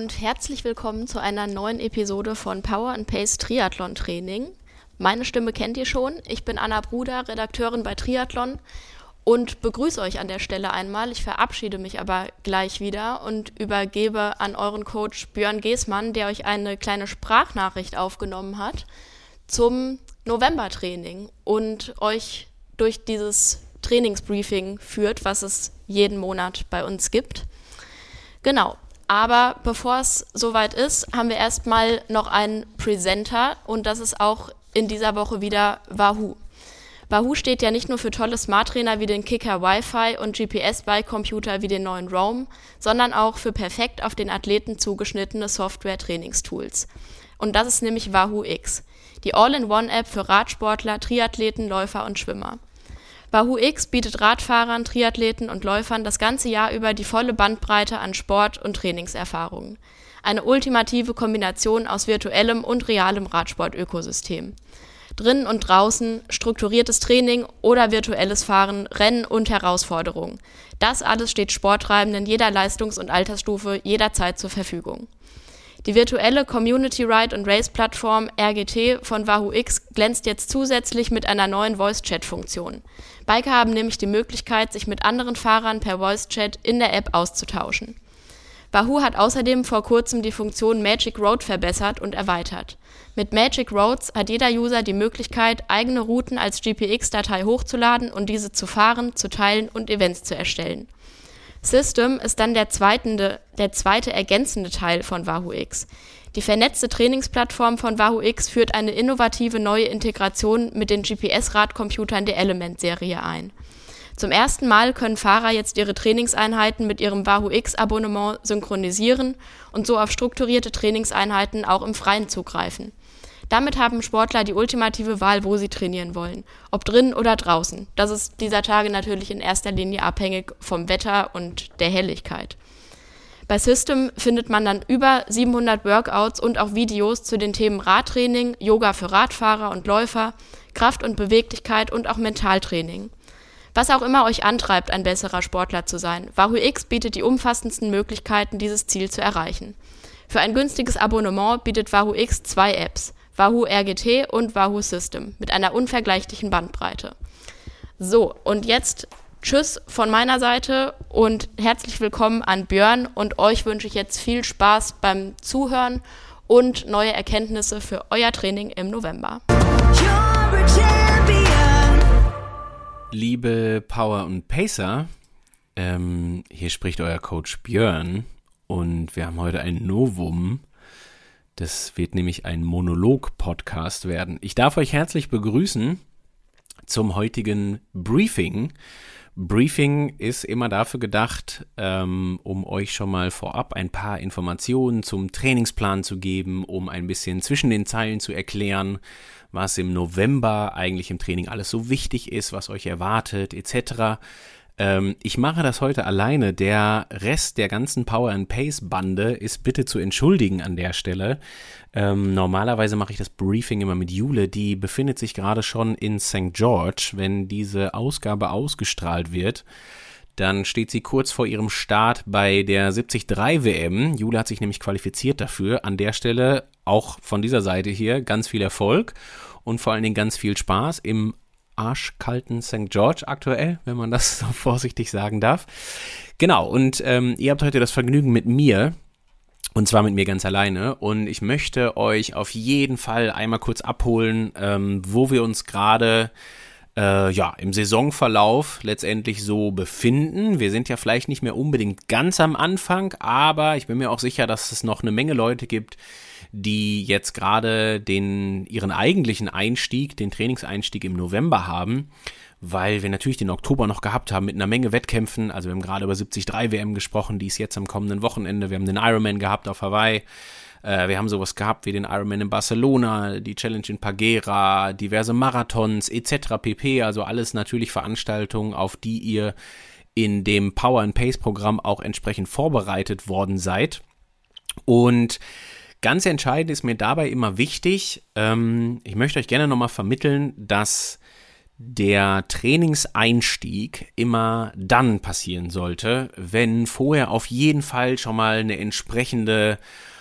und herzlich willkommen zu einer neuen Episode von Power and Pace Triathlon Training. Meine Stimme kennt ihr schon. Ich bin Anna Bruder, Redakteurin bei Triathlon und begrüße euch an der Stelle einmal. Ich verabschiede mich aber gleich wieder und übergebe an euren Coach Björn Geßmann, der euch eine kleine Sprachnachricht aufgenommen hat zum Novembertraining und euch durch dieses Trainingsbriefing führt, was es jeden Monat bei uns gibt. Genau. Aber bevor es soweit ist, haben wir erstmal noch einen Presenter und das ist auch in dieser Woche wieder Wahoo. Wahoo steht ja nicht nur für tolle Smart-Trainer wie den Kicker Wi-Fi und GPS-Bike-Computer wie den neuen Roam, sondern auch für perfekt auf den Athleten zugeschnittene Software-Trainingstools. Und das ist nämlich Wahoo X, die All-in-One-App für Radsportler, Triathleten, Läufer und Schwimmer. Wahoo X bietet Radfahrern, Triathleten und Läufern das ganze Jahr über die volle Bandbreite an Sport- und Trainingserfahrungen. Eine ultimative Kombination aus virtuellem und realem Radsport-Ökosystem. Drinnen und draußen, strukturiertes Training oder virtuelles Fahren, Rennen und Herausforderungen. Das alles steht Sporttreibenden jeder Leistungs- und Altersstufe jederzeit zur Verfügung. Die virtuelle Community Ride und Race Plattform RGT von Wahoo X glänzt jetzt zusätzlich mit einer neuen Voice Chat Funktion. Biker haben nämlich die Möglichkeit, sich mit anderen Fahrern per Voice Chat in der App auszutauschen. Wahoo hat außerdem vor kurzem die Funktion Magic Road verbessert und erweitert. Mit Magic Roads hat jeder User die Möglichkeit, eigene Routen als GPX-Datei hochzuladen und diese zu fahren, zu teilen und Events zu erstellen. System ist dann der, zweitende, der zweite ergänzende Teil von Wahoo X. Die vernetzte Trainingsplattform von Wahoo X führt eine innovative neue Integration mit den GPS-Radcomputern der Element-Serie ein. Zum ersten Mal können Fahrer jetzt ihre Trainingseinheiten mit ihrem Wahoo X-Abonnement synchronisieren und so auf strukturierte Trainingseinheiten auch im Freien zugreifen. Damit haben Sportler die ultimative Wahl, wo sie trainieren wollen. Ob drinnen oder draußen. Das ist dieser Tage natürlich in erster Linie abhängig vom Wetter und der Helligkeit. Bei System findet man dann über 700 Workouts und auch Videos zu den Themen Radtraining, Yoga für Radfahrer und Läufer, Kraft und Beweglichkeit und auch Mentaltraining. Was auch immer euch antreibt, ein besserer Sportler zu sein, Wahoo X bietet die umfassendsten Möglichkeiten, dieses Ziel zu erreichen. Für ein günstiges Abonnement bietet Wahoo X zwei Apps. Wahoo RGT und Wahoo System mit einer unvergleichlichen Bandbreite. So, und jetzt Tschüss von meiner Seite und herzlich willkommen an Björn und euch wünsche ich jetzt viel Spaß beim Zuhören und neue Erkenntnisse für euer Training im November. Liebe Power und Pacer, ähm, hier spricht euer Coach Björn und wir haben heute ein Novum. Das wird nämlich ein Monolog-Podcast werden. Ich darf euch herzlich begrüßen zum heutigen Briefing. Briefing ist immer dafür gedacht, ähm, um euch schon mal vorab ein paar Informationen zum Trainingsplan zu geben, um ein bisschen zwischen den Zeilen zu erklären, was im November eigentlich im Training alles so wichtig ist, was euch erwartet, etc. Ähm, ich mache das heute alleine. Der Rest der ganzen Power and Pace Bande ist bitte zu entschuldigen an der Stelle. Ähm, normalerweise mache ich das Briefing immer mit Jule. Die befindet sich gerade schon in St. George, wenn diese Ausgabe ausgestrahlt wird dann steht sie kurz vor ihrem Start bei der 73 WM. Jule hat sich nämlich qualifiziert dafür. An der Stelle auch von dieser Seite hier ganz viel Erfolg und vor allen Dingen ganz viel Spaß im arschkalten St. George aktuell, wenn man das so vorsichtig sagen darf. Genau, und ähm, ihr habt heute das Vergnügen mit mir. Und zwar mit mir ganz alleine. Und ich möchte euch auf jeden Fall einmal kurz abholen, ähm, wo wir uns gerade äh, ja, im Saisonverlauf letztendlich so befinden. Wir sind ja vielleicht nicht mehr unbedingt ganz am Anfang, aber ich bin mir auch sicher, dass es noch eine Menge Leute gibt, die jetzt gerade den, ihren eigentlichen Einstieg, den Trainingseinstieg im November haben, weil wir natürlich den Oktober noch gehabt haben mit einer Menge Wettkämpfen. Also wir haben gerade über 73 WM gesprochen, die ist jetzt am kommenden Wochenende. Wir haben den Ironman gehabt auf Hawaii. Äh, wir haben sowas gehabt wie den Ironman in Barcelona, die Challenge in Pagera, diverse Marathons etc. pp. Also alles natürlich Veranstaltungen, auf die ihr in dem Power and Pace Programm auch entsprechend vorbereitet worden seid. Und Ganz entscheidend ist mir dabei immer wichtig, ähm, ich möchte euch gerne nochmal vermitteln, dass der Trainingseinstieg immer dann passieren sollte, wenn vorher auf jeden Fall schon mal eine entsprechende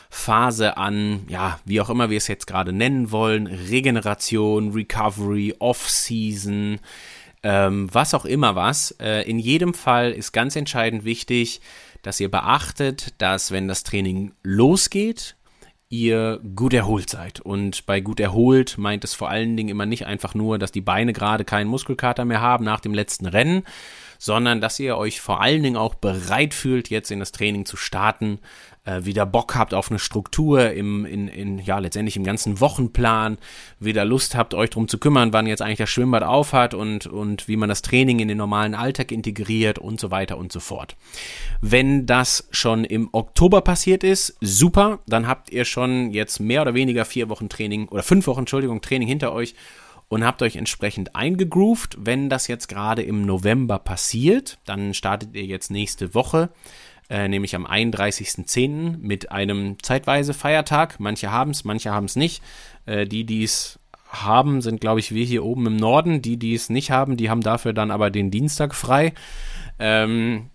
Phase an, ja, wie auch immer wir es jetzt gerade nennen wollen, Regeneration, Recovery, Off-Season, ähm, was auch immer was. Äh, in jedem Fall ist ganz entscheidend wichtig, dass ihr beachtet, dass wenn das Training losgeht, ihr gut erholt seid. Und bei gut erholt meint es vor allen Dingen immer nicht einfach nur, dass die Beine gerade keinen Muskelkater mehr haben nach dem letzten Rennen, sondern dass ihr euch vor allen Dingen auch bereit fühlt, jetzt in das Training zu starten, äh, wieder Bock habt auf eine Struktur im, in, in, ja, letztendlich im ganzen Wochenplan, wieder Lust habt, euch drum zu kümmern, wann jetzt eigentlich das Schwimmbad aufhat und, und wie man das Training in den normalen Alltag integriert und so weiter und so fort. Wenn das schon im Oktober passiert ist, super, dann habt ihr schon jetzt mehr oder weniger vier Wochen Training oder fünf Wochen, Entschuldigung, Training hinter euch und habt euch entsprechend eingegroovt. Wenn das jetzt gerade im November passiert, dann startet ihr jetzt nächste Woche äh, nämlich am 31.10. mit einem zeitweise Feiertag. Manche haben es, manche haben es nicht. Äh, die, die es haben, sind, glaube ich, wir hier oben im Norden. Die, die es nicht haben, die haben dafür dann aber den Dienstag frei. Ähm,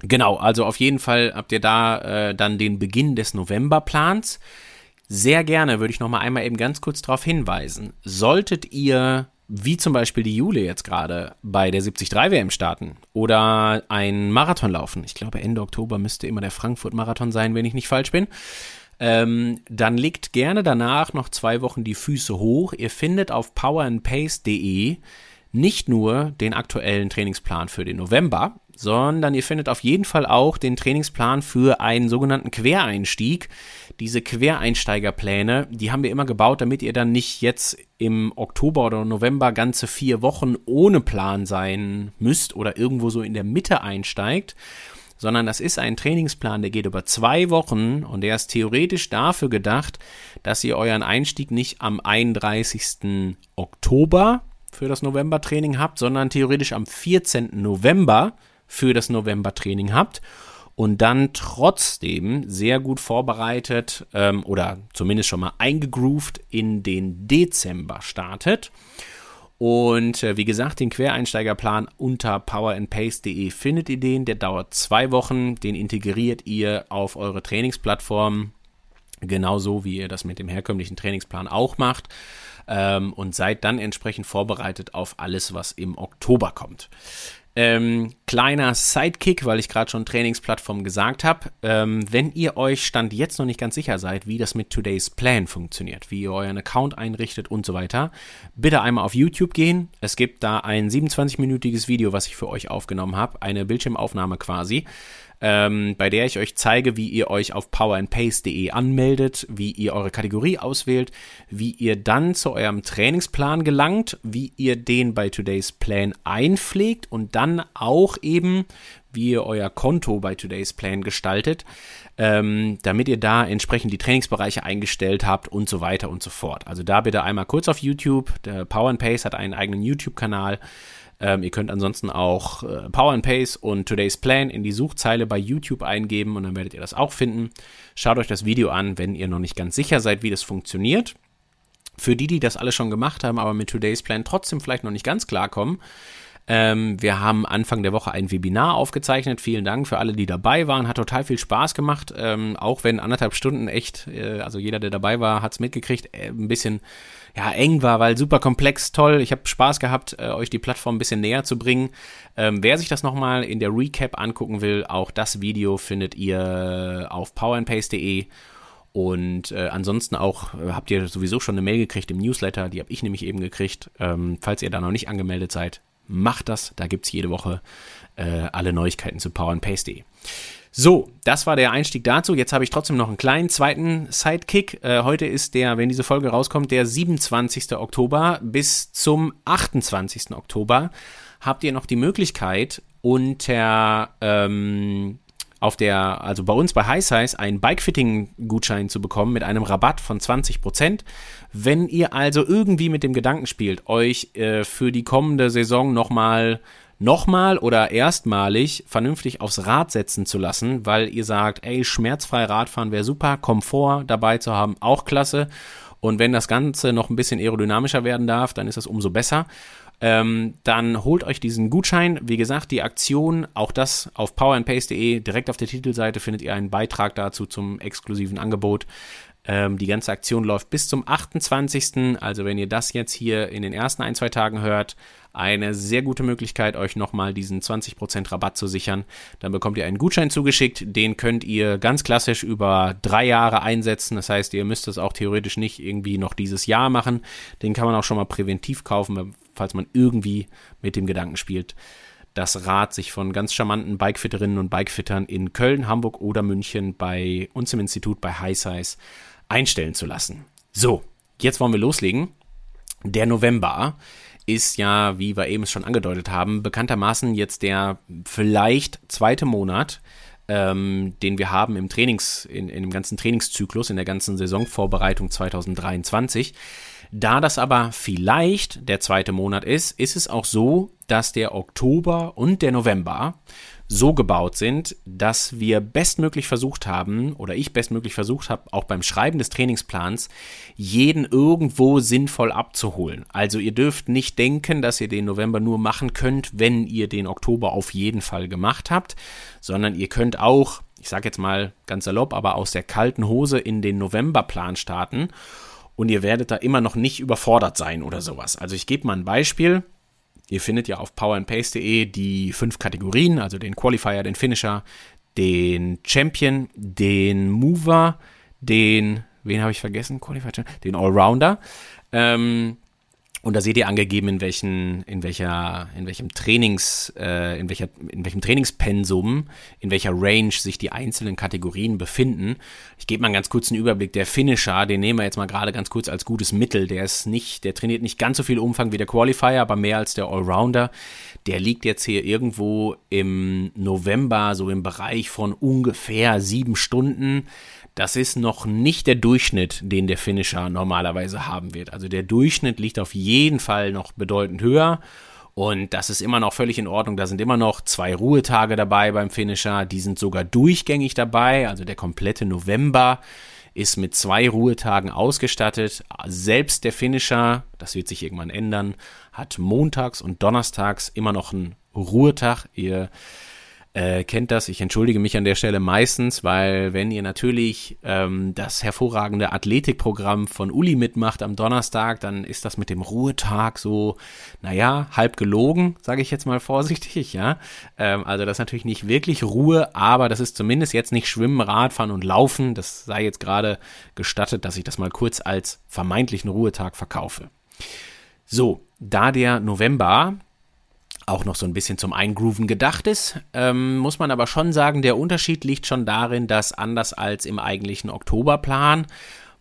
genau, also auf jeden Fall habt ihr da äh, dann den Beginn des Novemberplans. Sehr gerne würde ich noch mal einmal eben ganz kurz darauf hinweisen. Solltet ihr wie zum Beispiel die Jule jetzt gerade bei der 73 WM starten oder ein Marathon laufen. Ich glaube, Ende Oktober müsste immer der Frankfurt-Marathon sein, wenn ich nicht falsch bin. Ähm, dann legt gerne danach noch zwei Wochen die Füße hoch. Ihr findet auf powerandpace.de nicht nur den aktuellen Trainingsplan für den November, sondern ihr findet auf jeden Fall auch den Trainingsplan für einen sogenannten Quereinstieg. Diese Quereinsteigerpläne, die haben wir immer gebaut, damit ihr dann nicht jetzt im Oktober oder November ganze vier Wochen ohne Plan sein müsst oder irgendwo so in der Mitte einsteigt, sondern das ist ein Trainingsplan, der geht über zwei Wochen und der ist theoretisch dafür gedacht, dass ihr euren Einstieg nicht am 31. Oktober für das November-Training habt, sondern theoretisch am 14. November für das November-Training habt und dann trotzdem sehr gut vorbereitet ähm, oder zumindest schon mal eingegroovt in den Dezember startet. Und äh, wie gesagt, den Quereinsteigerplan unter powerandpace.de findet ihr den. Der dauert zwei Wochen. Den integriert ihr auf eure Trainingsplattform. Genauso wie ihr das mit dem herkömmlichen Trainingsplan auch macht ähm, und seid dann entsprechend vorbereitet auf alles, was im Oktober kommt. Ähm, kleiner Sidekick, weil ich gerade schon Trainingsplattform gesagt habe. Ähm, wenn ihr euch Stand jetzt noch nicht ganz sicher seid, wie das mit Today's Plan funktioniert, wie ihr euren Account einrichtet und so weiter, bitte einmal auf YouTube gehen. Es gibt da ein 27-minütiges Video, was ich für euch aufgenommen habe, eine Bildschirmaufnahme quasi ähm, bei der ich euch zeige, wie ihr euch auf powerandpace.de anmeldet, wie ihr eure Kategorie auswählt, wie ihr dann zu eurem Trainingsplan gelangt, wie ihr den bei Today's Plan einpflegt und dann auch eben, wie ihr euer Konto bei Today's Plan gestaltet, ähm, damit ihr da entsprechend die Trainingsbereiche eingestellt habt und so weiter und so fort. Also da bitte einmal kurz auf YouTube. Der Power and Pace hat einen eigenen YouTube-Kanal. Ähm, ihr könnt ansonsten auch äh, Power and Pace und Today's Plan in die Suchzeile bei YouTube eingeben und dann werdet ihr das auch finden. Schaut euch das Video an, wenn ihr noch nicht ganz sicher seid, wie das funktioniert. Für die, die das alle schon gemacht haben, aber mit Today's Plan trotzdem vielleicht noch nicht ganz klarkommen, ähm, wir haben Anfang der Woche ein Webinar aufgezeichnet. Vielen Dank für alle, die dabei waren. Hat total viel Spaß gemacht. Ähm, auch wenn anderthalb Stunden echt, äh, also jeder, der dabei war, hat es mitgekriegt, äh, ein bisschen ja, eng war, weil super komplex, toll. Ich habe Spaß gehabt, äh, euch die Plattform ein bisschen näher zu bringen. Ähm, wer sich das nochmal in der Recap angucken will, auch das Video findet ihr auf powerandpace.de. Und äh, ansonsten auch äh, habt ihr sowieso schon eine Mail gekriegt im Newsletter, die habe ich nämlich eben gekriegt. Ähm, falls ihr da noch nicht angemeldet seid, macht das. Da gibt es jede Woche äh, alle Neuigkeiten zu powerandpace.de. So, das war der Einstieg dazu. Jetzt habe ich trotzdem noch einen kleinen zweiten Sidekick. Äh, heute ist der, wenn diese Folge rauskommt, der 27. Oktober. Bis zum 28. Oktober habt ihr noch die Möglichkeit, unter ähm, auf der, also bei uns bei High Size, einen Bikefitting-Gutschein zu bekommen mit einem Rabatt von 20%. Wenn ihr also irgendwie mit dem Gedanken spielt, euch äh, für die kommende Saison nochmal nochmal oder erstmalig vernünftig aufs Rad setzen zu lassen, weil ihr sagt, ey, schmerzfrei Radfahren wäre super, Komfort dabei zu haben, auch klasse. Und wenn das Ganze noch ein bisschen aerodynamischer werden darf, dann ist das umso besser. Ähm, dann holt euch diesen Gutschein. Wie gesagt, die Aktion, auch das auf powerandpace.de, direkt auf der Titelseite findet ihr einen Beitrag dazu zum exklusiven Angebot. Ähm, die ganze Aktion läuft bis zum 28. Also wenn ihr das jetzt hier in den ersten ein, zwei Tagen hört, eine sehr gute Möglichkeit, euch nochmal diesen 20% Rabatt zu sichern. Dann bekommt ihr einen Gutschein zugeschickt. Den könnt ihr ganz klassisch über drei Jahre einsetzen. Das heißt, ihr müsst es auch theoretisch nicht irgendwie noch dieses Jahr machen. Den kann man auch schon mal präventiv kaufen, falls man irgendwie mit dem Gedanken spielt das Rad sich von ganz charmanten Bikefitterinnen und Bikefittern in Köln, Hamburg oder München bei uns im Institut bei High Size einstellen zu lassen. So, jetzt wollen wir loslegen. Der November ist ja, wie wir eben schon angedeutet haben, bekanntermaßen jetzt der vielleicht zweite Monat, ähm, den wir haben im Trainings, in, in dem ganzen Trainingszyklus, in der ganzen Saisonvorbereitung 2023. Da das aber vielleicht der zweite Monat ist, ist es auch so, dass der Oktober und der November so gebaut sind, dass wir bestmöglich versucht haben, oder ich bestmöglich versucht habe, auch beim Schreiben des Trainingsplans, jeden irgendwo sinnvoll abzuholen. Also ihr dürft nicht denken, dass ihr den November nur machen könnt, wenn ihr den Oktober auf jeden Fall gemacht habt, sondern ihr könnt auch, ich sage jetzt mal ganz salopp, aber aus der kalten Hose in den Novemberplan starten und ihr werdet da immer noch nicht überfordert sein oder sowas. Also ich gebe mal ein Beispiel. Ihr findet ja auf powerandpace.de die fünf Kategorien, also den Qualifier, den Finisher, den Champion, den Mover, den, wen habe ich vergessen? Qualifier, den Allrounder. Ähm, und da seht ihr angegeben, in welchen, in welcher, in welchem Trainings, äh, in welcher, in welchem Trainingspensum, in welcher Range sich die einzelnen Kategorien befinden. Ich gebe mal einen ganz kurzen Überblick. Der Finisher, den nehmen wir jetzt mal gerade ganz kurz als gutes Mittel. Der ist nicht, der trainiert nicht ganz so viel Umfang wie der Qualifier, aber mehr als der Allrounder. Der liegt jetzt hier irgendwo im November, so im Bereich von ungefähr sieben Stunden. Das ist noch nicht der Durchschnitt, den der Finisher normalerweise haben wird. Also der Durchschnitt liegt auf jeden Fall noch bedeutend höher. Und das ist immer noch völlig in Ordnung. Da sind immer noch zwei Ruhetage dabei beim Finisher. Die sind sogar durchgängig dabei. Also der komplette November ist mit zwei Ruhetagen ausgestattet. Selbst der Finisher, das wird sich irgendwann ändern, hat montags und donnerstags immer noch einen Ruhetag. Ihr äh, kennt das. Ich entschuldige mich an der Stelle meistens, weil wenn ihr natürlich ähm, das hervorragende Athletikprogramm von Uli mitmacht am Donnerstag, dann ist das mit dem Ruhetag so, naja, halb gelogen, sage ich jetzt mal vorsichtig, ja. Ähm, also das ist natürlich nicht wirklich Ruhe, aber das ist zumindest jetzt nicht Schwimmen, Radfahren und Laufen. Das sei jetzt gerade gestattet, dass ich das mal kurz als vermeintlichen Ruhetag verkaufe. So, da der November auch noch so ein bisschen zum Eingrooven gedacht ist, ähm, muss man aber schon sagen, der Unterschied liegt schon darin, dass anders als im eigentlichen Oktoberplan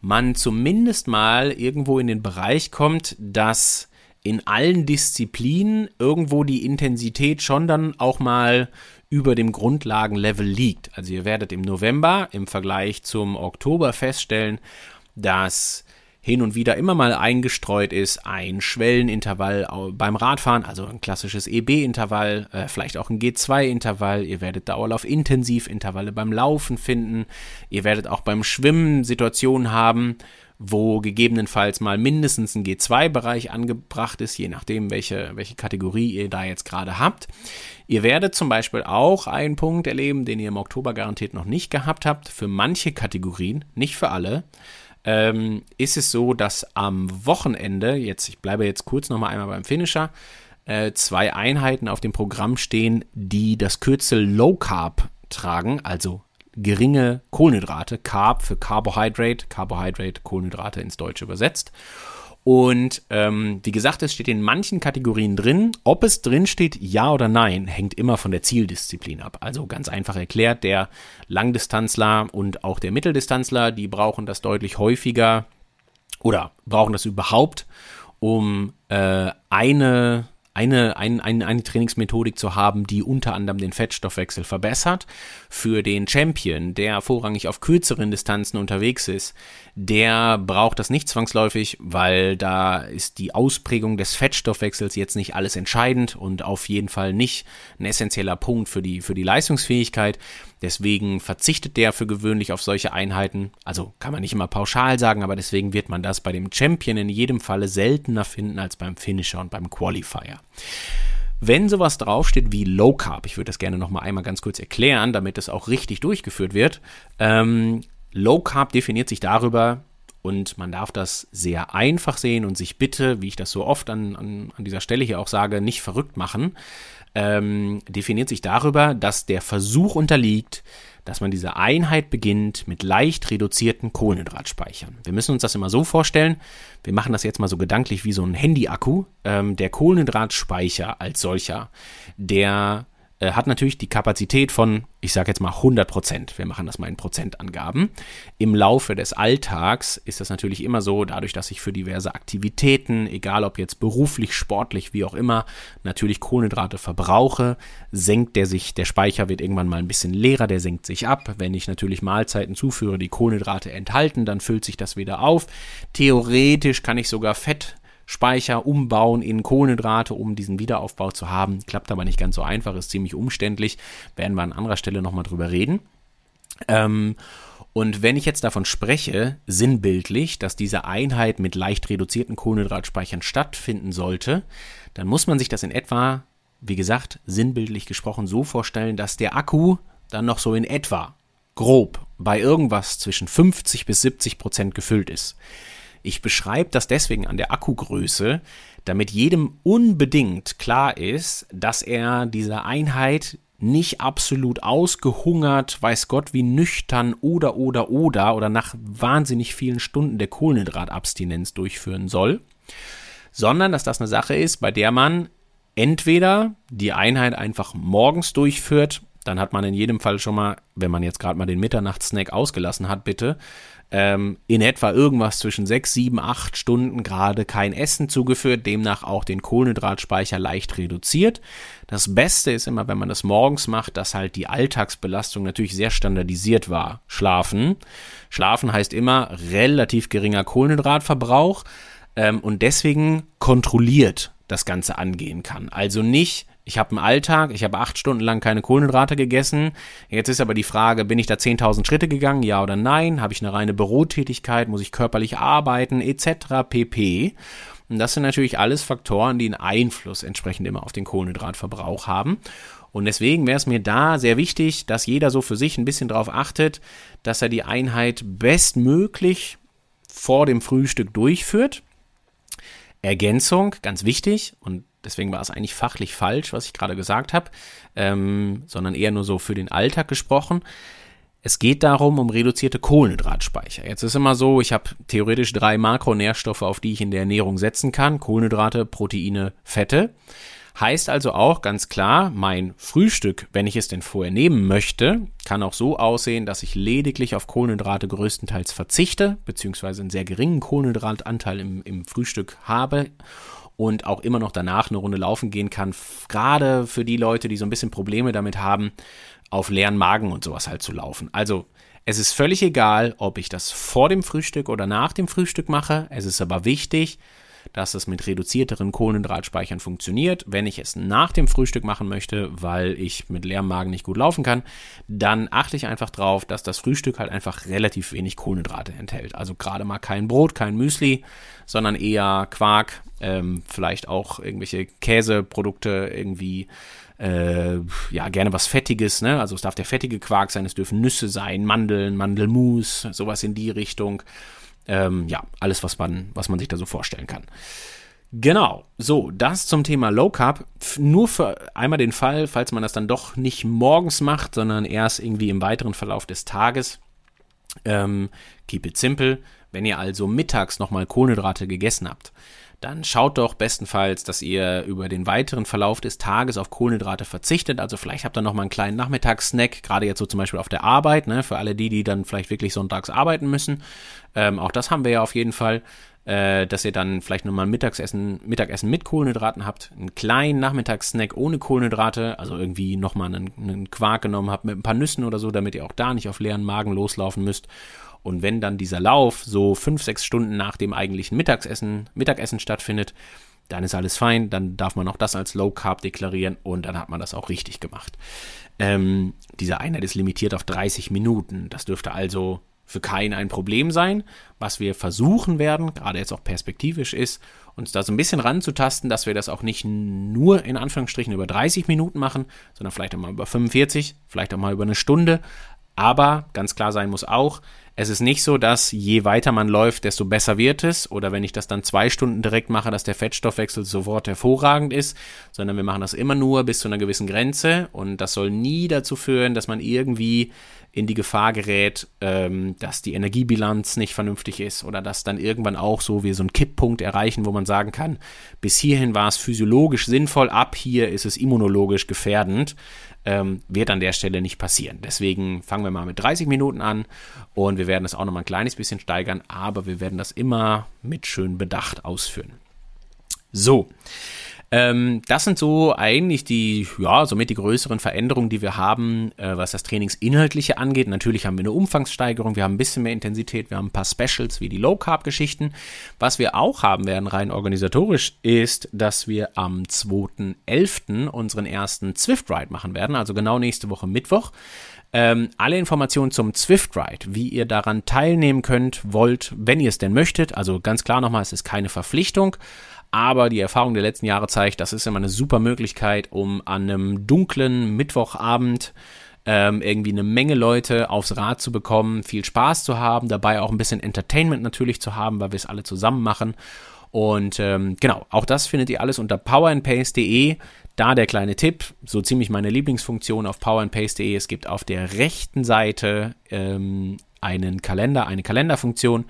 man zumindest mal irgendwo in den Bereich kommt, dass in allen Disziplinen irgendwo die Intensität schon dann auch mal über dem Grundlagenlevel liegt. Also ihr werdet im November im Vergleich zum Oktober feststellen, dass hin und wieder immer mal eingestreut ist, ein Schwellenintervall beim Radfahren, also ein klassisches EB-Intervall, äh, vielleicht auch ein G2-Intervall. Ihr werdet Dauerlauf-Intensiv-Intervalle beim Laufen finden. Ihr werdet auch beim Schwimmen Situationen haben, wo gegebenenfalls mal mindestens ein G2-Bereich angebracht ist, je nachdem, welche, welche Kategorie ihr da jetzt gerade habt. Ihr werdet zum Beispiel auch einen Punkt erleben, den ihr im Oktober garantiert noch nicht gehabt habt, für manche Kategorien, nicht für alle ähm, ist es so, dass am Wochenende, jetzt, ich bleibe jetzt kurz nochmal einmal beim Finisher, äh, zwei Einheiten auf dem Programm stehen, die das Kürzel Low Carb tragen, also geringe Kohlenhydrate, Carb für Carbohydrate, Carbohydrate, Kohlenhydrate ins Deutsche übersetzt. Und ähm, wie gesagt, es steht in manchen Kategorien drin. Ob es drin steht, ja oder nein, hängt immer von der Zieldisziplin ab. Also ganz einfach erklärt, der Langdistanzler und auch der Mitteldistanzler, die brauchen das deutlich häufiger oder brauchen das überhaupt, um äh, eine eine, ein, ein, eine Trainingsmethodik zu haben, die unter anderem den Fettstoffwechsel verbessert. Für den Champion, der vorrangig auf kürzeren Distanzen unterwegs ist, der braucht das nicht zwangsläufig, weil da ist die Ausprägung des Fettstoffwechsels jetzt nicht alles entscheidend und auf jeden Fall nicht ein essentieller Punkt für die, für die Leistungsfähigkeit. Deswegen verzichtet der für gewöhnlich auf solche Einheiten. Also kann man nicht immer pauschal sagen, aber deswegen wird man das bei dem Champion in jedem Falle seltener finden als beim Finisher und beim Qualifier. Wenn sowas draufsteht wie Low Carb, ich würde das gerne nochmal einmal ganz kurz erklären, damit es auch richtig durchgeführt wird. Ähm, Low Carb definiert sich darüber, und man darf das sehr einfach sehen und sich bitte, wie ich das so oft an, an, an dieser Stelle hier auch sage, nicht verrückt machen ähm, definiert sich darüber, dass der Versuch unterliegt, dass man diese Einheit beginnt mit leicht reduzierten Kohlenhydratspeichern. Wir müssen uns das immer so vorstellen, wir machen das jetzt mal so gedanklich wie so ein Handy-Akku. Ähm, der Kohlenhydratspeicher als solcher, der äh, hat natürlich die Kapazität von, ich sage jetzt mal 100 Prozent. Wir machen das mal in Prozentangaben. Im Laufe des Alltags ist das natürlich immer so, dadurch, dass ich für diverse Aktivitäten, egal ob jetzt beruflich, sportlich, wie auch immer, natürlich Kohlenhydrate verbrauche, senkt der sich, der Speicher wird irgendwann mal ein bisschen leerer, der senkt sich ab. Wenn ich natürlich Mahlzeiten zuführe, die Kohlenhydrate enthalten, dann füllt sich das wieder auf. Theoretisch kann ich sogar Fett Speicher umbauen in Kohlenhydrate, um diesen Wiederaufbau zu haben. Klappt aber nicht ganz so einfach, ist ziemlich umständlich. Werden wir an anderer Stelle nochmal drüber reden. Ähm, und wenn ich jetzt davon spreche, sinnbildlich, dass diese Einheit mit leicht reduzierten Kohlenhydratspeichern stattfinden sollte, dann muss man sich das in etwa, wie gesagt, sinnbildlich gesprochen so vorstellen, dass der Akku dann noch so in etwa, grob, bei irgendwas zwischen 50 bis 70 Prozent gefüllt ist. Ich beschreibe das deswegen an der Akkugröße, damit jedem unbedingt klar ist, dass er diese Einheit nicht absolut ausgehungert, weiß Gott wie nüchtern oder oder oder oder nach wahnsinnig vielen Stunden der Kohlenhydratabstinenz durchführen soll, sondern dass das eine Sache ist, bei der man entweder die Einheit einfach morgens durchführt, dann hat man in jedem Fall schon mal, wenn man jetzt gerade mal den Mitternachtssnack ausgelassen hat, bitte, ähm, in etwa irgendwas zwischen sechs, sieben, acht Stunden gerade kein Essen zugeführt, demnach auch den Kohlenhydratspeicher leicht reduziert. Das Beste ist immer, wenn man das morgens macht, dass halt die Alltagsbelastung natürlich sehr standardisiert war. Schlafen. Schlafen heißt immer relativ geringer Kohlenhydratverbrauch ähm, und deswegen kontrolliert das Ganze angehen kann. Also nicht ich habe einen Alltag, ich habe acht Stunden lang keine Kohlenhydrate gegessen. Jetzt ist aber die Frage, bin ich da 10.000 Schritte gegangen, ja oder nein? Habe ich eine reine Bürotätigkeit? Muss ich körperlich arbeiten? Etc. pp. Und das sind natürlich alles Faktoren, die einen Einfluss entsprechend immer auf den Kohlenhydratverbrauch haben. Und deswegen wäre es mir da sehr wichtig, dass jeder so für sich ein bisschen darauf achtet, dass er die Einheit bestmöglich vor dem Frühstück durchführt. Ergänzung, ganz wichtig, und Deswegen war es eigentlich fachlich falsch, was ich gerade gesagt habe, ähm, sondern eher nur so für den Alltag gesprochen. Es geht darum, um reduzierte Kohlenhydratspeicher. Jetzt ist immer so, ich habe theoretisch drei Makronährstoffe, auf die ich in der Ernährung setzen kann. Kohlenhydrate, Proteine, Fette. Heißt also auch ganz klar, mein Frühstück, wenn ich es denn vorher nehmen möchte, kann auch so aussehen, dass ich lediglich auf Kohlenhydrate größtenteils verzichte, beziehungsweise einen sehr geringen Kohlenhydratanteil im, im Frühstück habe und auch immer noch danach eine Runde laufen gehen kann. Gerade für die Leute, die so ein bisschen Probleme damit haben, auf leeren Magen und sowas halt zu laufen. Also es ist völlig egal, ob ich das vor dem Frühstück oder nach dem Frühstück mache. Es ist aber wichtig, dass es mit reduzierteren Kohlenhydratspeichern funktioniert. Wenn ich es nach dem Frühstück machen möchte, weil ich mit leerem Magen nicht gut laufen kann, dann achte ich einfach darauf, dass das Frühstück halt einfach relativ wenig Kohlenhydrate enthält. Also gerade mal kein Brot, kein Müsli, sondern eher Quark, ähm, vielleicht auch irgendwelche Käseprodukte irgendwie. Äh, ja, gerne was Fettiges, ne? Also es darf der fettige Quark sein, es dürfen Nüsse sein, Mandeln, Mandelmus, sowas in die Richtung. Ähm, ja, alles, was man, was man sich da so vorstellen kann. Genau, so, das zum Thema Low Carb. Nur für einmal den Fall, falls man das dann doch nicht morgens macht, sondern erst irgendwie im weiteren Verlauf des Tages. Ähm, keep it simple. Wenn ihr also mittags nochmal Kohlenhydrate gegessen habt, dann schaut doch bestenfalls, dass ihr über den weiteren Verlauf des Tages auf Kohlenhydrate verzichtet. Also vielleicht habt ihr noch mal einen kleinen Nachmittagssnack, gerade jetzt so zum Beispiel auf der Arbeit, ne, für alle die, die dann vielleicht wirklich sonntags arbeiten müssen. Ähm, auch das haben wir ja auf jeden Fall. äh, dass ihr dann vielleicht nochmal ein Mittagessen, Mittagessen mit Kohlenhydraten habt, einen kleinen Nachmittagssnack ohne Kohlenhydrate, also irgendwie nochmal einen, einen Quark genommen habt mit ein paar Nüssen oder so, damit ihr auch da nicht auf leeren Magen loslaufen müsst. Und wenn dann dieser Lauf so fünf, sechs Stunden nach dem eigentlichen Mittagessen, Mittagessen stattfindet, dann ist alles fein, dann darf man auch das als Low Carb deklarieren und dann hat man das auch richtig gemacht. Ähm, diese Einheit ist limitiert auf 30 Minuten. Das dürfte also für keinen ein Problem sein. Was wir versuchen werden, gerade jetzt auch perspektivisch ist, uns da so ein bisschen ranzutasten, dass wir das auch nicht nur in Anführungsstrichen über 30 Minuten machen, sondern vielleicht auch mal über 45, vielleicht auch mal über eine Stunde. Aber ganz klar sein muss auch, es ist nicht so, dass je weiter man läuft, desto besser wird es. Oder wenn ich das dann zwei Stunden direkt mache, dass der Fettstoffwechsel sofort hervorragend ist, sondern wir machen das immer nur bis zu einer gewissen Grenze. Und das soll nie dazu führen, dass man irgendwie in die Gefahr gerät, ähm, dass die Energiebilanz nicht vernünftig ist oder dass dann irgendwann auch so wir so einen Kipppunkt erreichen, wo man sagen kann, bis hierhin war es physiologisch sinnvoll, ab hier ist es immunologisch gefährdend ähm, wird an der Stelle nicht passieren. Deswegen fangen wir mal mit 30 Minuten an und wir werden es auch noch mal ein kleines bisschen steigern, aber wir werden das immer mit schön Bedacht ausführen. So, ähm, das sind so eigentlich die, ja, somit die größeren Veränderungen, die wir haben, äh, was das Trainingsinhaltliche angeht. Natürlich haben wir eine Umfangssteigerung, wir haben ein bisschen mehr Intensität, wir haben ein paar Specials wie die Low Carb Geschichten. Was wir auch haben werden, rein organisatorisch, ist, dass wir am 2.11. unseren ersten Zwift Ride machen werden, also genau nächste Woche Mittwoch. Ähm, alle Informationen zum Zwift Ride, wie ihr daran teilnehmen könnt, wollt, wenn ihr es denn möchtet. Also ganz klar nochmal, es ist keine Verpflichtung. Aber die Erfahrung der letzten Jahre zeigt, das ist immer eine super Möglichkeit, um an einem dunklen Mittwochabend ähm, irgendwie eine Menge Leute aufs Rad zu bekommen, viel Spaß zu haben, dabei auch ein bisschen Entertainment natürlich zu haben, weil wir es alle zusammen machen. Und ähm, genau, auch das findet ihr alles unter powerandpace.de. Da der kleine Tipp, so ziemlich meine Lieblingsfunktion auf powerandpace.de. Es gibt auf der rechten Seite ähm, einen Kalender, eine Kalenderfunktion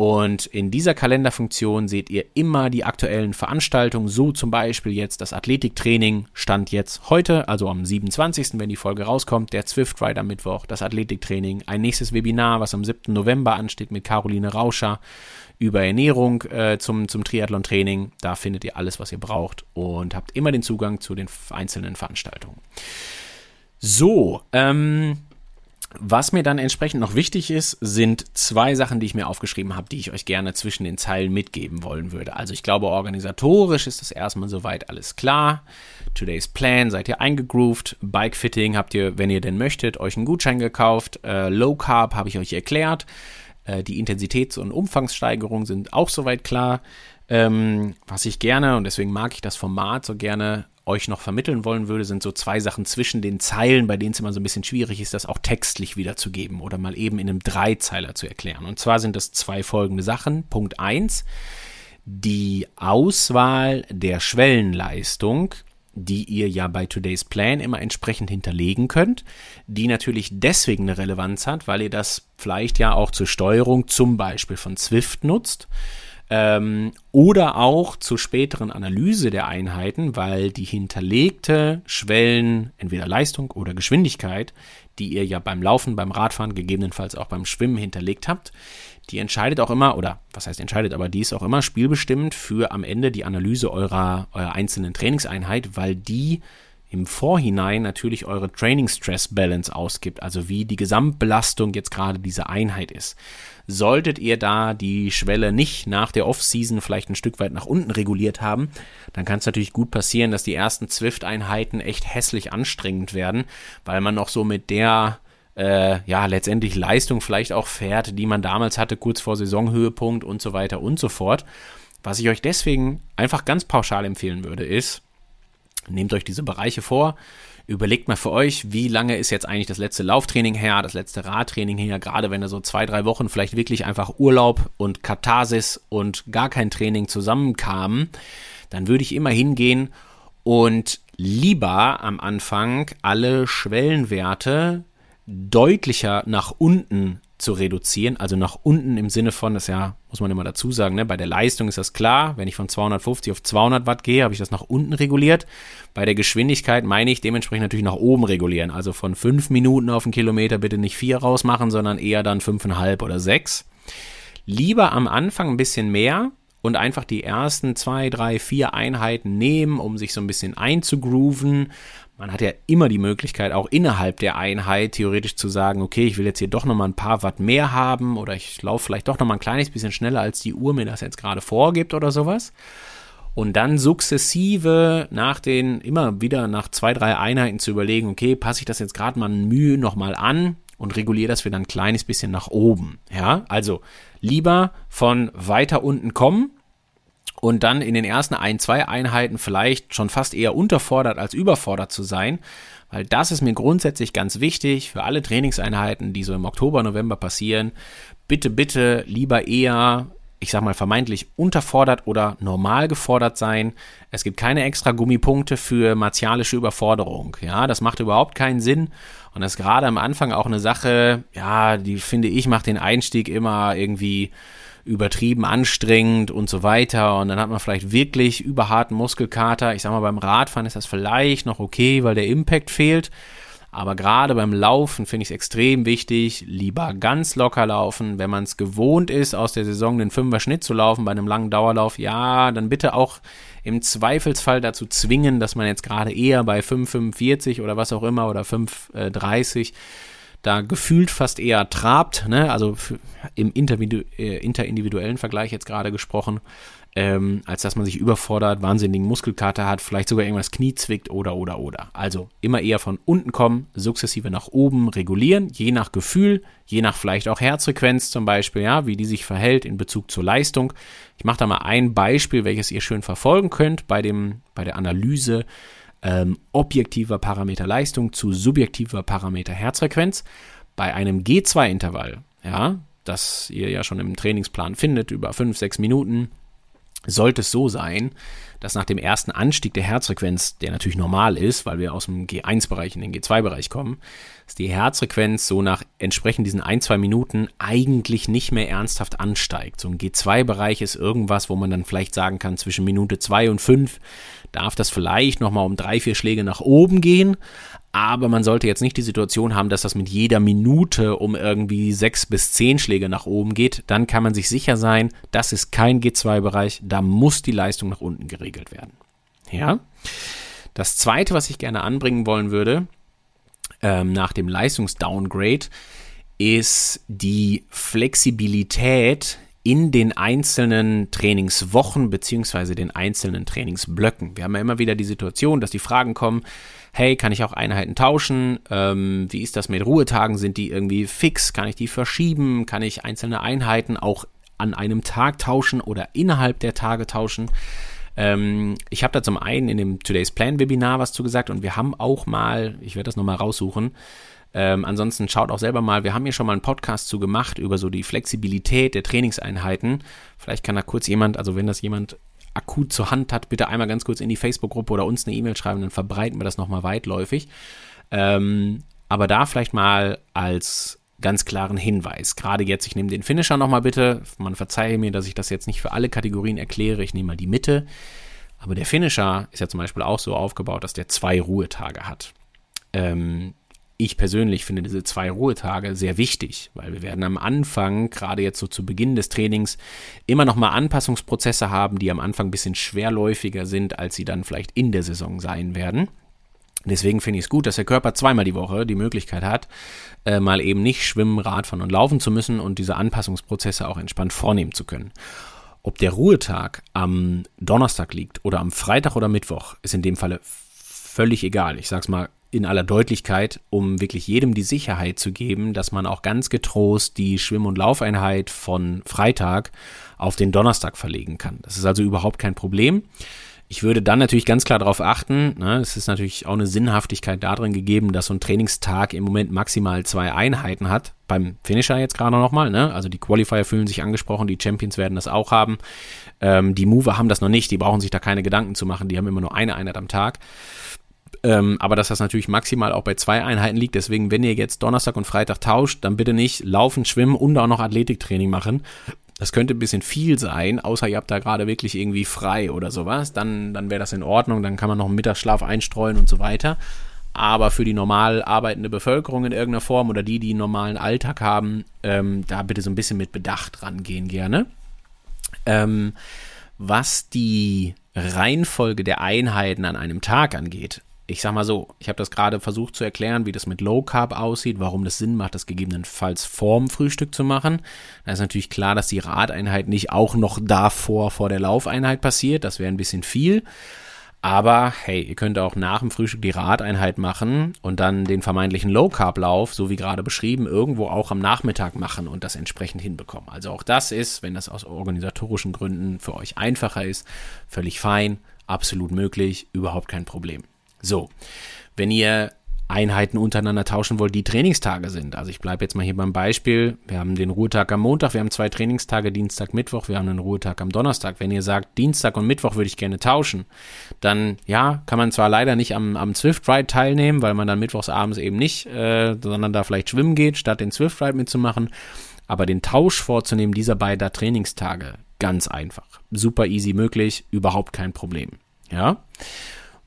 und in dieser Kalenderfunktion seht ihr immer die aktuellen Veranstaltungen, so zum Beispiel jetzt das Athletiktraining stand jetzt heute, also am 27., wenn die Folge rauskommt, der Zwift Rider Mittwoch, das Athletiktraining, ein nächstes Webinar, was am 7. November ansteht mit Caroline Rauscher über Ernährung äh, zum, zum Triathlon-Training. Da findet ihr alles, was ihr braucht und habt immer den Zugang zu den einzelnen Veranstaltungen. So, ähm, was mir dann entsprechend noch wichtig ist, sind zwei Sachen, die ich mir aufgeschrieben habe, die ich euch gerne zwischen den Zeilen mitgeben wollen würde. Also ich glaube, organisatorisch ist das erstmal soweit alles klar. Today's Plan seid ihr eingegroovt. Bikefitting habt ihr, wenn ihr denn möchtet, euch einen Gutschein gekauft. Äh, Low Carb habe ich euch erklärt. Äh, die Intensitäts- und Umfangssteigerungen sind auch soweit klar. Ähm, was ich gerne, und deswegen mag ich das Format so gerne, euch noch vermitteln wollen würde, sind so zwei Sachen zwischen den Zeilen, bei denen es immer so ein bisschen schwierig ist, das auch textlich wiederzugeben oder mal eben in einem Dreizeiler zu erklären. Und zwar sind das zwei folgende Sachen. Punkt 1, die Auswahl der Schwellenleistung die ihr ja bei Today's Plan immer entsprechend hinterlegen könnt, die natürlich deswegen eine Relevanz hat, weil ihr das vielleicht ja auch zur Steuerung zum Beispiel von Swift nutzt ähm, oder auch zur späteren Analyse der Einheiten, weil die hinterlegte Schwellen, entweder Leistung oder Geschwindigkeit, die ihr ja beim Laufen, beim Radfahren, gegebenenfalls auch beim Schwimmen hinterlegt habt, die entscheidet auch immer, oder was heißt entscheidet, aber die ist auch immer spielbestimmend für am Ende die Analyse eurer, eurer einzelnen Trainingseinheit, weil die im Vorhinein natürlich eure Training Stress Balance ausgibt, also wie die Gesamtbelastung jetzt gerade diese Einheit ist. Solltet ihr da die Schwelle nicht nach der Off-Season vielleicht ein Stück weit nach unten reguliert haben, dann kann es natürlich gut passieren, dass die ersten Zwift-Einheiten echt hässlich anstrengend werden, weil man noch so mit der äh, ja, letztendlich Leistung vielleicht auch fährt, die man damals hatte, kurz vor Saisonhöhepunkt und so weiter und so fort. Was ich euch deswegen einfach ganz pauschal empfehlen würde, ist, nehmt euch diese Bereiche vor, überlegt mal für euch, wie lange ist jetzt eigentlich das letzte Lauftraining her, das letzte Radtraining her, gerade wenn da so zwei, drei Wochen vielleicht wirklich einfach Urlaub und Katharsis und gar kein Training zusammenkamen, dann würde ich immer hingehen und lieber am Anfang alle Schwellenwerte deutlicher nach unten zu reduzieren, also nach unten im Sinne von, das ja, muss man immer dazu sagen, ne, bei der Leistung ist das klar, wenn ich von 250 auf 200 Watt gehe, habe ich das nach unten reguliert. Bei der Geschwindigkeit meine ich dementsprechend natürlich nach oben regulieren, also von 5 Minuten auf einen Kilometer bitte nicht 4 rausmachen, sondern eher dann 5,5 oder 6. lieber am Anfang ein bisschen mehr und einfach die ersten zwei, drei, vier Einheiten nehmen, um sich so ein bisschen einzugrooven. Man hat ja immer die Möglichkeit, auch innerhalb der Einheit theoretisch zu sagen, okay, ich will jetzt hier doch nochmal ein paar Watt mehr haben oder ich laufe vielleicht doch nochmal ein kleines bisschen schneller, als die Uhr mir das jetzt gerade vorgibt oder sowas. Und dann sukzessive nach den, immer wieder nach zwei, drei Einheiten zu überlegen, okay, passe ich das jetzt gerade mal Mühe nochmal an und reguliere das wieder ein kleines bisschen nach oben. Ja, also lieber von weiter unten kommen und dann in den ersten ein, zwei Einheiten vielleicht schon fast eher unterfordert als überfordert zu sein, weil das ist mir grundsätzlich ganz wichtig für alle Trainingseinheiten, die so im Oktober, November passieren. Bitte, bitte lieber eher ich sag mal, vermeintlich unterfordert oder normal gefordert sein. Es gibt keine extra Gummipunkte für martialische Überforderung. Ja, das macht überhaupt keinen Sinn. Und das ist gerade am Anfang auch eine Sache, ja, die finde ich macht den Einstieg immer irgendwie übertrieben anstrengend und so weiter. Und dann hat man vielleicht wirklich überharten Muskelkater. Ich sag mal, beim Radfahren ist das vielleicht noch okay, weil der Impact fehlt. Aber gerade beim Laufen finde ich es extrem wichtig, lieber ganz locker laufen. Wenn man es gewohnt ist, aus der Saison den Fünfer Schnitt zu laufen bei einem langen Dauerlauf, ja, dann bitte auch im Zweifelsfall dazu zwingen, dass man jetzt gerade eher bei 5,45 oder was auch immer oder 5,30 da gefühlt fast eher trabt, ne? also im äh, interindividuellen Vergleich jetzt gerade gesprochen, ähm, als dass man sich überfordert, wahnsinnigen Muskelkater hat, vielleicht sogar irgendwas Knie zwickt oder oder oder. Also immer eher von unten kommen, sukzessive nach oben regulieren, je nach Gefühl, je nach vielleicht auch Herzfrequenz zum Beispiel, ja, wie die sich verhält in Bezug zur Leistung. Ich mache da mal ein Beispiel, welches ihr schön verfolgen könnt bei dem bei der Analyse ähm, objektiver Parameter Leistung zu subjektiver Parameter Herzfrequenz. Bei einem G2-Intervall, ja, das ihr ja schon im Trainingsplan findet, über 5, 6 Minuten, sollte es so sein, dass nach dem ersten Anstieg der Herzfrequenz, der natürlich normal ist, weil wir aus dem G1-Bereich in den G2-Bereich kommen, dass die Herzfrequenz so nach entsprechend diesen ein, zwei Minuten eigentlich nicht mehr ernsthaft ansteigt. So ein G2-Bereich ist irgendwas, wo man dann vielleicht sagen kann, zwischen Minute zwei und fünf darf das vielleicht nochmal um drei, vier Schläge nach oben gehen, aber man sollte jetzt nicht die Situation haben, dass das mit jeder Minute um irgendwie sechs bis zehn Schläge nach oben geht. Dann kann man sich sicher sein, das ist kein G2-Bereich, da muss die Leistung nach unten geregelt werden. Ja. Das zweite, was ich gerne anbringen wollen würde, ähm, nach dem Leistungsdowngrade, ist die Flexibilität in den einzelnen Trainingswochen beziehungsweise den einzelnen Trainingsblöcken. Wir haben ja immer wieder die Situation, dass die Fragen kommen, hey, kann ich auch Einheiten tauschen? Ähm, wie ist das mit Ruhetagen? Sind die irgendwie fix? Kann ich die verschieben? Kann ich einzelne Einheiten auch an einem Tag tauschen oder innerhalb der Tage tauschen? Ähm, ich habe da zum einen in dem Today's Plan Webinar was zu gesagt und wir haben auch mal, ich werde das nochmal raussuchen, ähm, ansonsten schaut auch selber mal, wir haben hier schon mal einen Podcast zu gemacht über so die Flexibilität der Trainingseinheiten. Vielleicht kann da kurz jemand, also wenn das jemand akut zur Hand hat, bitte einmal ganz kurz in die Facebook-Gruppe oder uns eine E-Mail schreiben, dann verbreiten wir das nochmal weitläufig. Ähm, aber da vielleicht mal als ganz klaren Hinweis. Gerade jetzt, ich nehme den Finisher nochmal bitte. Man verzeihe mir, dass ich das jetzt nicht für alle Kategorien erkläre. Ich nehme mal die Mitte. Aber der Finisher ist ja zum Beispiel auch so aufgebaut, dass der zwei Ruhetage hat. Ähm, ich persönlich finde diese zwei Ruhetage sehr wichtig, weil wir werden am Anfang, gerade jetzt so zu Beginn des Trainings, immer noch mal Anpassungsprozesse haben, die am Anfang ein bisschen schwerläufiger sind, als sie dann vielleicht in der Saison sein werden. Deswegen finde ich es gut, dass der Körper zweimal die Woche die Möglichkeit hat, äh, mal eben nicht schwimmen, Radfahren und laufen zu müssen und diese Anpassungsprozesse auch entspannt vornehmen zu können. Ob der Ruhetag am Donnerstag liegt oder am Freitag oder Mittwoch, ist in dem Falle völlig egal. Ich sage es mal in aller Deutlichkeit, um wirklich jedem die Sicherheit zu geben, dass man auch ganz getrost die Schwimm- und Laufeinheit von Freitag auf den Donnerstag verlegen kann. Das ist also überhaupt kein Problem. Ich würde dann natürlich ganz klar darauf achten, ne, es ist natürlich auch eine Sinnhaftigkeit darin gegeben, dass so ein Trainingstag im Moment maximal zwei Einheiten hat. Beim Finisher jetzt gerade nochmal, ne? Also die Qualifier fühlen sich angesprochen, die Champions werden das auch haben. Ähm, die Mover haben das noch nicht, die brauchen sich da keine Gedanken zu machen, die haben immer nur eine Einheit am Tag. Ähm, aber dass das natürlich maximal auch bei zwei Einheiten liegt. Deswegen, wenn ihr jetzt Donnerstag und Freitag tauscht, dann bitte nicht laufen, schwimmen und auch noch Athletiktraining machen. Das könnte ein bisschen viel sein, außer ihr habt da gerade wirklich irgendwie frei oder sowas. Dann, dann wäre das in Ordnung. Dann kann man noch einen Mittagsschlaf einstreuen und so weiter. aber für die normal arbeitende Bevölkerung in irgendeiner Form oder die, die einen normalen Alltag haben, ähm, da bitte so ein bisschen mit Bedacht rangehen gerne. Ähm, was die Reihenfolge der Einheiten an einem Tag angeht, ich sag mal so, ich habe das gerade versucht zu erklären, wie das mit Low Carb aussieht, warum das Sinn macht, das gegebenenfalls vorm Frühstück zu machen. Da ist natürlich klar, dass die Radeinheit nicht auch noch davor vor der Laufeinheit passiert. Das wäre ein bisschen viel. Aber hey, ihr könnt auch nach dem Frühstück die Radeinheit machen und dann den vermeintlichen Low Carb Lauf, so wie gerade beschrieben, irgendwo auch am Nachmittag machen und das entsprechend hinbekommen. Also auch das ist, wenn das aus organisatorischen Gründen für euch einfacher ist, völlig fein, absolut möglich, überhaupt kein Problem. So, wenn ihr Einheiten untereinander tauschen wollt, die Trainingstage sind. Also ich bleibe jetzt mal hier beim Beispiel. Wir haben den Ruhetag am Montag, wir haben zwei Trainingstage, Dienstag, Mittwoch, wir haben einen Ruhetag am Donnerstag. Wenn ihr sagt, Dienstag und Mittwoch würde ich gerne tauschen, dann ja, kann man zwar leider nicht am, am Swift Ride teilnehmen, weil man dann mittwochs abends eben nicht, äh, sondern da vielleicht schwimmen geht, statt den Swift Ride mitzumachen. Aber den Tausch vorzunehmen dieser beiden Trainingstage, ganz einfach. Super easy möglich, überhaupt kein Problem. Ja.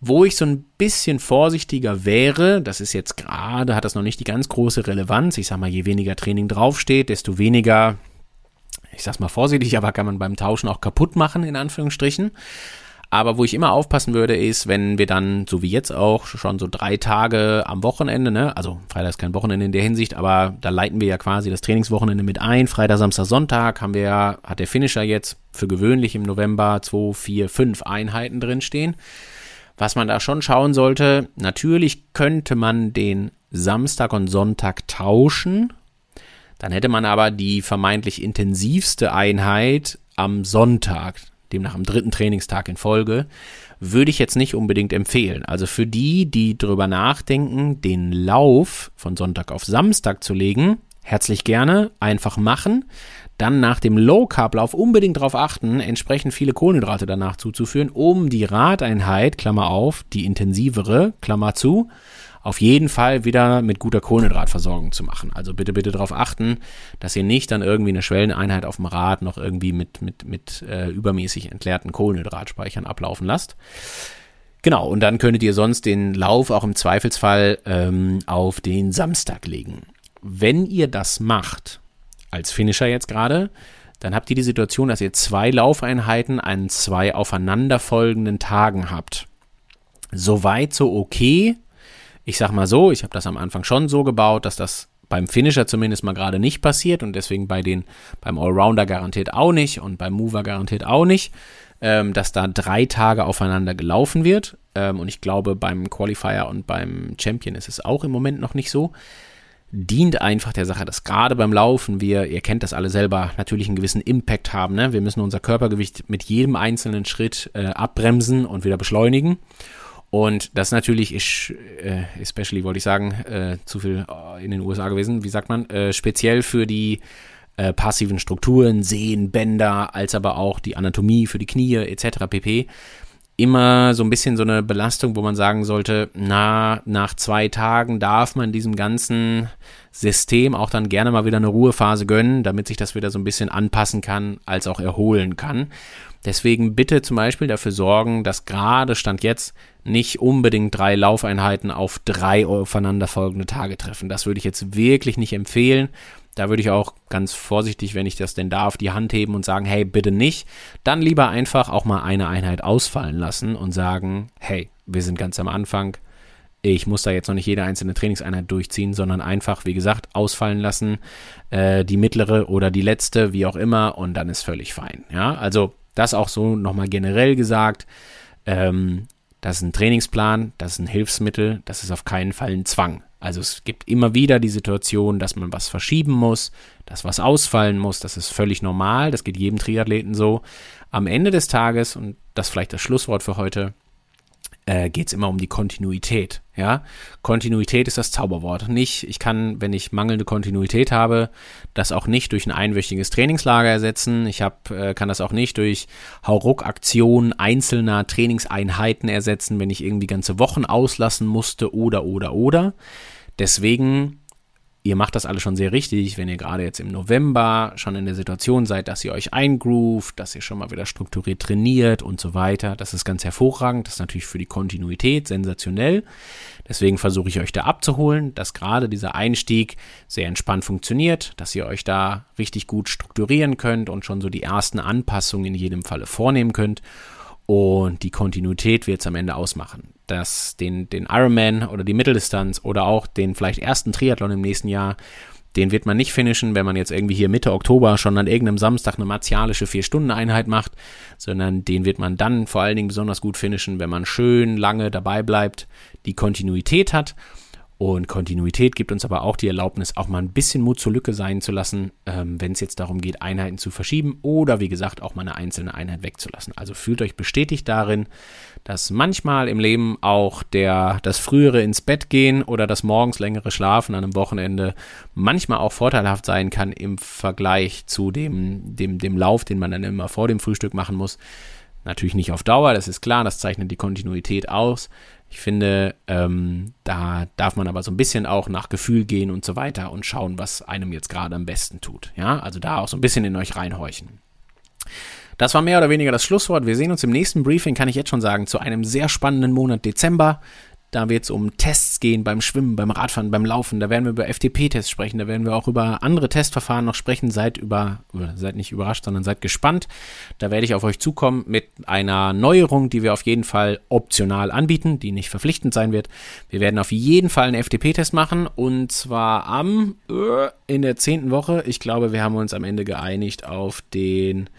Wo ich so ein bisschen vorsichtiger wäre, das ist jetzt gerade, hat das noch nicht die ganz große Relevanz. Ich sag mal, je weniger Training draufsteht, desto weniger, ich sag's mal vorsichtig, aber kann man beim Tauschen auch kaputt machen, in Anführungsstrichen. Aber wo ich immer aufpassen würde, ist, wenn wir dann, so wie jetzt auch, schon so drei Tage am Wochenende, ne, also Freitag ist kein Wochenende in der Hinsicht, aber da leiten wir ja quasi das Trainingswochenende mit ein. Freitag, Samstag, Sonntag haben wir ja, hat der Finisher jetzt für gewöhnlich im November zwei, vier, fünf Einheiten drinstehen. Was man da schon schauen sollte, natürlich könnte man den Samstag und Sonntag tauschen. Dann hätte man aber die vermeintlich intensivste Einheit am Sonntag, demnach am dritten Trainingstag in Folge, würde ich jetzt nicht unbedingt empfehlen. Also für die, die drüber nachdenken, den Lauf von Sonntag auf Samstag zu legen, herzlich gerne, einfach machen dann nach dem Low-Carb-Lauf unbedingt darauf achten, entsprechend viele Kohlenhydrate danach zuzuführen, um die Radeinheit, Klammer auf, die intensivere, Klammer zu, auf jeden Fall wieder mit guter Kohlenhydratversorgung zu machen. Also bitte, bitte darauf achten, dass ihr nicht dann irgendwie eine Schwelleneinheit auf dem Rad noch irgendwie mit, mit, mit äh, übermäßig entleerten Kohlenhydratspeichern ablaufen lasst. Genau, und dann könntet ihr sonst den Lauf auch im Zweifelsfall ähm, auf den Samstag legen. Wenn ihr das macht, als Finisher jetzt gerade, dann habt ihr die Situation, dass ihr zwei Laufeinheiten an zwei aufeinanderfolgenden Tagen habt. Soweit so okay. Ich sag mal so, ich habe das am Anfang schon so gebaut, dass das beim Finisher zumindest mal gerade nicht passiert und deswegen bei den beim Allrounder garantiert auch nicht und beim Mover garantiert auch nicht, ähm, dass da drei Tage aufeinander gelaufen wird. Ähm, und ich glaube, beim Qualifier und beim Champion ist es auch im Moment noch nicht so dient einfach der Sache, dass gerade beim Laufen wir, ihr kennt das alle selber, natürlich einen gewissen Impact haben. Ne? Wir müssen unser Körpergewicht mit jedem einzelnen Schritt äh, abbremsen und wieder beschleunigen. Und das natürlich ist, äh, especially wollte ich sagen, äh, zu viel äh, in den USA gewesen, wie sagt man, äh, speziell für die äh, passiven Strukturen, Sehnen, Bänder, als aber auch die Anatomie für die Knie etc. pp immer so ein bisschen so eine Belastung, wo man sagen sollte, na, nach zwei Tagen darf man diesem ganzen System auch dann gerne mal wieder eine Ruhephase gönnen, damit sich das wieder so ein bisschen anpassen kann, als auch erholen kann. Deswegen bitte zum Beispiel dafür sorgen, dass gerade Stand jetzt nicht unbedingt drei Laufeinheiten auf drei aufeinanderfolgende Tage treffen. Das würde ich jetzt wirklich nicht empfehlen. Da würde ich auch ganz vorsichtig, wenn ich das denn darf, die Hand heben und sagen, hey, bitte nicht. Dann lieber einfach auch mal eine Einheit ausfallen lassen und sagen, hey, wir sind ganz am Anfang. Ich muss da jetzt noch nicht jede einzelne Trainingseinheit durchziehen, sondern einfach, wie gesagt, ausfallen lassen, äh, die mittlere oder die letzte, wie auch immer, und dann ist völlig fein. Ja, also das auch so nochmal generell gesagt. Ähm, das ist ein Trainingsplan, das ist ein Hilfsmittel, das ist auf keinen Fall ein Zwang. Also es gibt immer wieder die Situation, dass man was verschieben muss, dass was ausfallen muss. Das ist völlig normal. Das geht jedem Triathleten so. Am Ende des Tages, und das ist vielleicht das Schlusswort für heute, äh, geht es immer um die Kontinuität. Ja, Kontinuität ist das Zauberwort. Nicht, ich kann, wenn ich mangelnde Kontinuität habe, das auch nicht durch ein einwöchiges Trainingslager ersetzen. Ich hab, äh, kann das auch nicht durch Hauruck-Aktionen einzelner Trainingseinheiten ersetzen, wenn ich irgendwie ganze Wochen auslassen musste oder oder oder. Deswegen ihr macht das alles schon sehr richtig, wenn ihr gerade jetzt im November schon in der Situation seid, dass ihr euch eingroovt, dass ihr schon mal wieder strukturiert trainiert und so weiter. Das ist ganz hervorragend. Das ist natürlich für die Kontinuität sensationell. Deswegen versuche ich euch da abzuholen, dass gerade dieser Einstieg sehr entspannt funktioniert, dass ihr euch da richtig gut strukturieren könnt und schon so die ersten Anpassungen in jedem Falle vornehmen könnt. Und die Kontinuität wird es am Ende ausmachen. Dass den, den Ironman oder die Mitteldistanz oder auch den vielleicht ersten Triathlon im nächsten Jahr, den wird man nicht finishen, wenn man jetzt irgendwie hier Mitte Oktober schon an irgendeinem Samstag eine martialische Vier-Stunden-Einheit macht, sondern den wird man dann vor allen Dingen besonders gut finishen, wenn man schön lange dabei bleibt, die Kontinuität hat und Kontinuität gibt uns aber auch die Erlaubnis, auch mal ein bisschen Mut zur Lücke sein zu lassen, ähm, wenn es jetzt darum geht, Einheiten zu verschieben oder wie gesagt auch mal eine einzelne Einheit wegzulassen. Also fühlt euch bestätigt darin, dass manchmal im Leben auch der, das frühere ins Bett gehen oder das morgens längere Schlafen an einem Wochenende manchmal auch vorteilhaft sein kann im Vergleich zu dem, dem, dem Lauf, den man dann immer vor dem Frühstück machen muss. Natürlich nicht auf Dauer, das ist klar, das zeichnet die Kontinuität aus. Ich finde, ähm, da darf man aber so ein bisschen auch nach Gefühl gehen und so weiter und schauen, was einem jetzt gerade am besten tut. Ja, also da auch so ein bisschen in euch reinhorchen. Das war mehr oder weniger das Schlusswort. Wir sehen uns im nächsten Briefing, kann ich jetzt schon sagen, zu einem sehr spannenden Monat Dezember. Da wird es um Tests gehen beim Schwimmen, beim Radfahren, beim Laufen. Da werden wir über FTP-Tests sprechen. Da werden wir auch über andere Testverfahren noch sprechen. Seid über, seid nicht überrascht, sondern seid gespannt. Da werde ich auf euch zukommen mit einer Neuerung, die wir auf jeden Fall optional anbieten, die nicht verpflichtend sein wird. Wir werden auf jeden Fall einen FTP-Test machen und zwar am äh, in der zehnten Woche. Ich glaube, wir haben uns am Ende geeinigt auf den,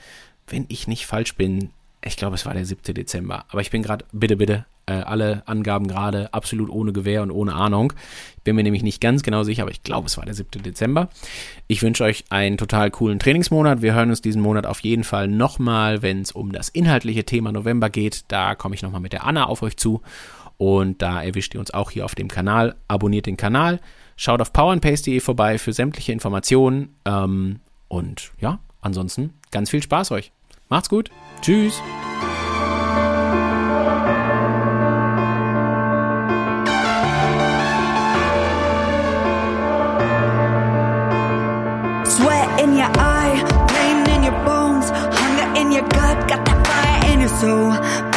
wenn ich nicht falsch bin, ich glaube, es war der 7. Dezember. Aber ich bin gerade, bitte, bitte, äh, alle Angaben gerade absolut ohne Gewehr und ohne Ahnung. Ich bin mir nämlich nicht ganz genau sicher, aber ich glaube, es war der 7. Dezember. Ich wünsche euch einen total coolen Trainingsmonat. Wir hören uns diesen Monat auf jeden Fall nochmal, wenn es um das inhaltliche Thema November geht. Da komme ich nochmal mit der Anna auf euch zu. Und da erwischt ihr uns auch hier auf dem Kanal. Abonniert den Kanal. Schaut auf powerandpace.de vorbei für sämtliche Informationen. Ähm, und ja, ansonsten ganz viel Spaß euch. Macht's gut. Tschüss. so